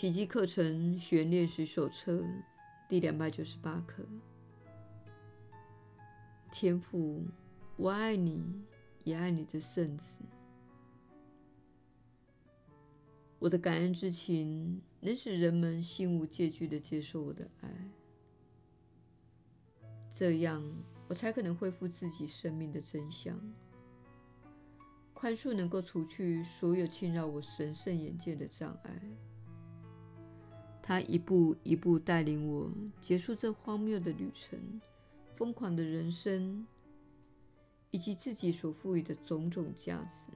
奇迹课程学练习手册第两百九十八课。天父，我爱你，也爱你的圣子。我的感恩之情能使人们心无芥惧地接受我的爱，这样我才可能恢复自己生命的真相。宽恕能够除去所有侵扰我神圣眼界的障碍。他一步一步带领我结束这荒谬的旅程。疯狂的人生，以及自己所赋予的种种价值。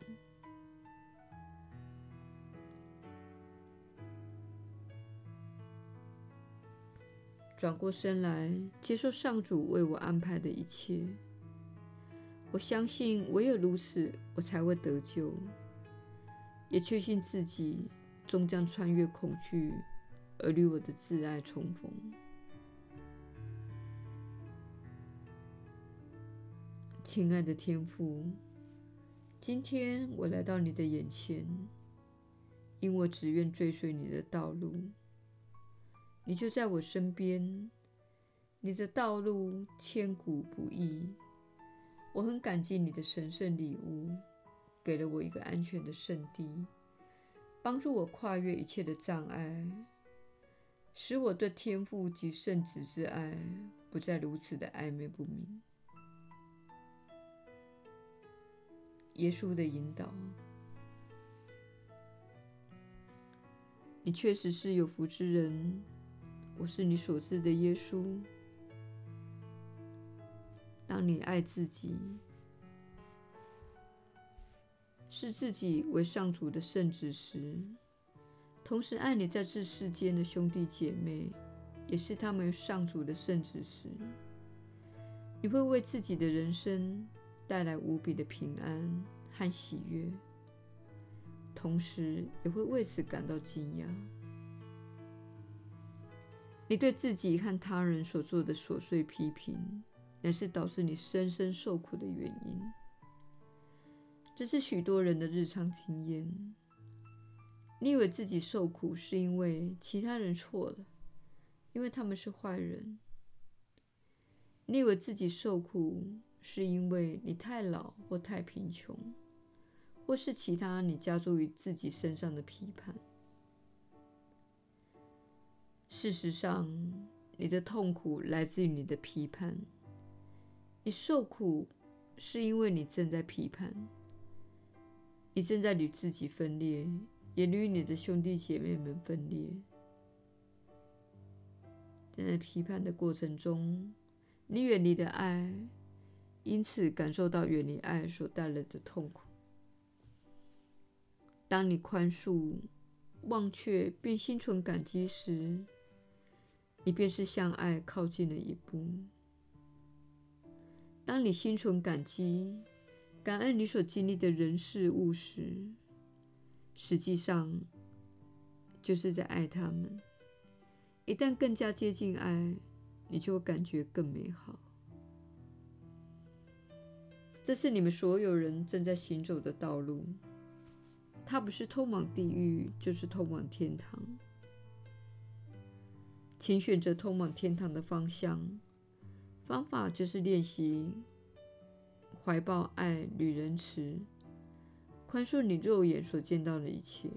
转过身来，接受上主为我安排的一切。我相信，唯有如此，我才会得救。也确信自己终将穿越恐惧，而与我的挚爱重逢。亲爱的天父，今天我来到你的眼前，因我只愿追随你的道路。你就在我身边，你的道路千古不易。我很感激你的神圣礼物，给了我一个安全的圣地，帮助我跨越一切的障碍，使我对天父及圣子之爱不再如此的暧昧不明。耶稣的引导，你确实是有福之人。我是你所知的耶稣。当你爱自己，视自己为上主的圣子时，同时爱你在这世间的兄弟姐妹，也是他们上主的圣子时，你会为自己的人生。带来无比的平安和喜悦，同时也会为此感到惊讶。你对自己和他人所做的琐碎批评，乃是导致你深深受苦的原因。这是许多人的日常经验。你以为自己受苦是因为其他人错了，因为他们是坏人。你以为自己受苦，是因为你太老或太贫穷，或是其他你加诸于自己身上的批判。事实上，你的痛苦来自于你的批判。你受苦是因为你正在批判，你正在与自己分裂，也与你的兄弟姐妹们分裂。在批判的过程中，你远离的爱。因此，感受到远离爱所带来的痛苦。当你宽恕、忘却并心存感激时，你便是向爱靠近了一步。当你心存感激、感恩你所经历的人事物时，实际上就是在爱他们。一旦更加接近爱，你就会感觉更美好。这是你们所有人正在行走的道路，它不是通往地狱，就是通往天堂。请选择通往天堂的方向，方法就是练习怀抱爱与仁慈，宽恕你肉眼所见到的一切。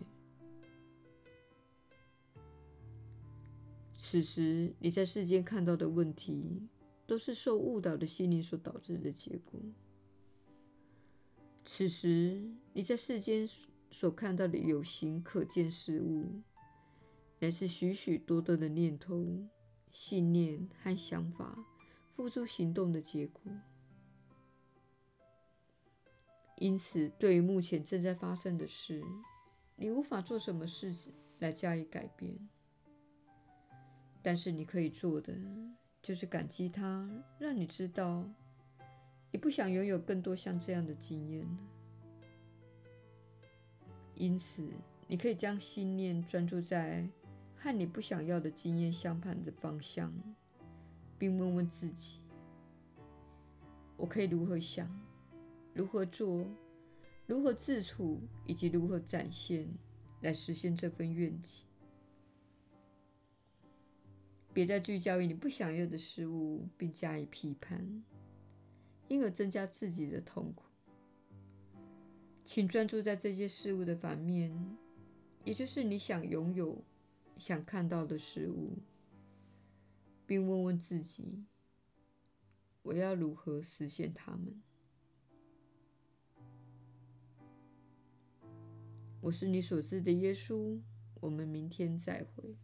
此时你在世间看到的问题，都是受误导的心灵所导致的结果。此时，你在世间所看到的有形可见事物，乃是许许多多的念头、信念和想法付诸行动的结果。因此，对于目前正在发生的事，你无法做什么事情来加以改变。但是，你可以做的就是感激它，让你知道。你不想拥有更多像这样的经验，因此你可以将心念专注在和你不想要的经验相反的方向，并问问自己：我可以如何想、如何做、如何自处，以及如何展现来实现这份愿景？别再聚焦于你不想要的事物，并加以批判，因而增加自己的痛苦。请专注在这些事物的反面，也就是你想拥有、想看到的事物，并问问自己：我要如何实现它们？我是你所知的耶稣。我们明天再会。